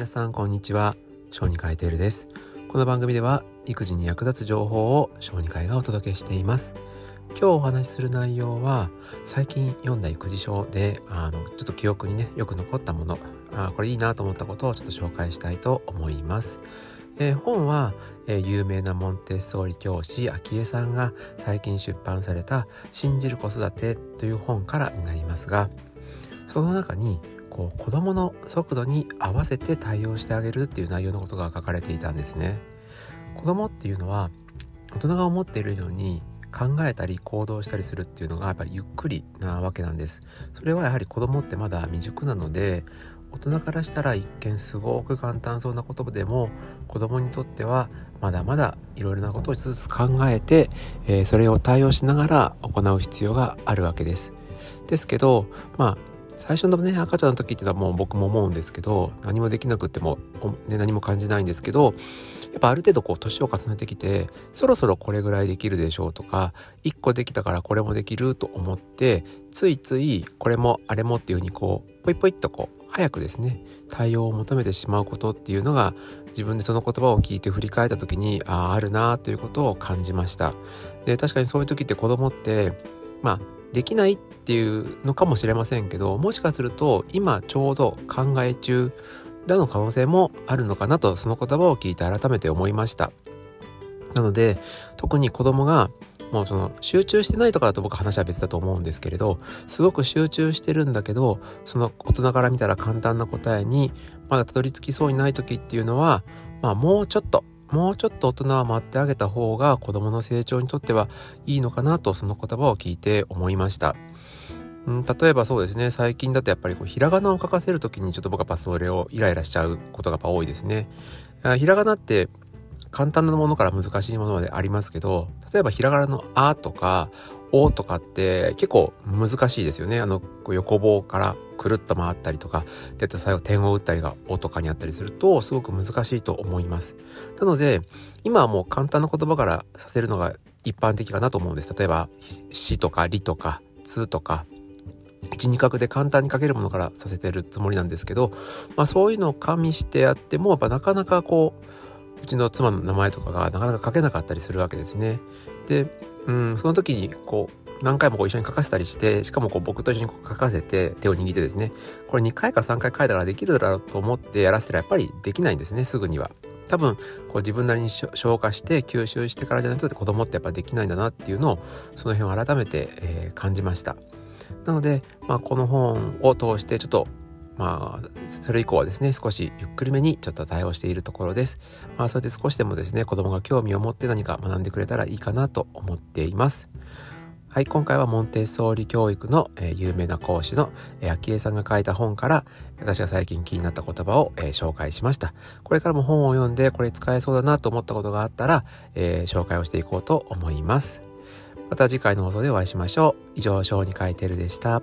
皆さんこんにちは。小児科医テールです。この番組では育児に役立つ情報を小児科医がお届けしています。今日お話しする内容は最近読んだ育児書であのちょっと記憶にねよく残ったもの。あこれいいなと思ったことをちょっと紹介したいと思います。えー、本は、えー、有名なモンテッソーリ教師昭恵さんが最近出版された「信じる子育て」という本からになりますがその中にこう子どもの速度に合わせて対応してあげるっていう内容のことが書かれていたんですね。子供っていうのは大人が思っているように考えたり行動したりするっていうのがやっぱりゆっくりなわけなんです。それはやはり子供ってまだ未熟なので大人からしたら一見すごく簡単そうな言葉でも子供にとってはまだまだいろいろなことを一つ考えて、えー、それを対応しながら行う必要があるわけです。ですけどまあ最初のね赤ちゃんの時っていうのはもう僕も思うんですけど何もできなくっても、ね、何も感じないんですけどやっぱある程度こう年を重ねてきてそろそろこれぐらいできるでしょうとか1個できたからこれもできると思ってついついこれもあれもっていうふうにこうポイポイっとこう早くですね対応を求めてしまうことっていうのが自分でその言葉を聞いて振り返った時にあああるなということを感じました。で確かにそういう時って子供ってまあできないっていうのかもしれませんけどもしかすると今ちょうど考え中だの可能性もあるのかなとその言葉を聞いて改めて思いました。なので特に子供がもうその集中してないとかだと僕話は別だと思うんですけれどすごく集中してるんだけどその大人から見たら簡単な答えにまだたどり着きそうにない時っていうのはまあもうちょっともうちょっと大人は待ってあげた方が子供の成長にとってはいいのかなとその言葉を聞いて思いました。うん、例えばそうですね最近だとやっぱりこうひらがなを書かせる時にちょっと僕はパスそれをイライラしちゃうことがぱ多いですね。ひらがなって簡単なものから難しいものまでありますけど例えばひらがなの「あ」とか「お」とかって結構難しいですよね。あの横棒からくるっと回ったりとかで最後点を打ったりが「お」とかにあったりするとすごく難しいと思います。なので今はもう簡単な言葉からさせるのが一般的かなと思うんです。例えば「し」とか「り」とか「つ」とか12画で簡単に書けるものからさせてるつもりなんですけど、まあ、そういうのを加味してやってもやっぱなかなかこううちの妻の名前とかがなかなか書けなかったりするわけですね。で、うん、その時にこう何回もこう一緒に書かせたりしてしかもこう僕と一緒にこう書かせて手を握ってですねこれ2回か3回書いたらできるだろうと思ってやらせたらやっぱりできないんですねすぐには。多分こう自分なりに消化して吸収してからじゃないと子供ってやっぱできないんだなっていうのをその辺を改めて、えー、感じました。なので、まあ、この本を通してちょっとまあ、それ以降はですね、少しゆっくりめにちょっと対応しているところです。まあ、それで少しでもですね、子供が興味を持って何か学んでくれたらいいかなと思っています。はい、今回はモンテッソーリ教育の、えー、有名な講師の、えー、昭恵さんが書いた本から私が最近気になった言葉を、えー、紹介しました。これからも本を読んでこれ使えそうだなと思ったことがあったら、え紹介をしていこうと思います。また次回の放送でお会いしましょう。以上、小児書いてるでした。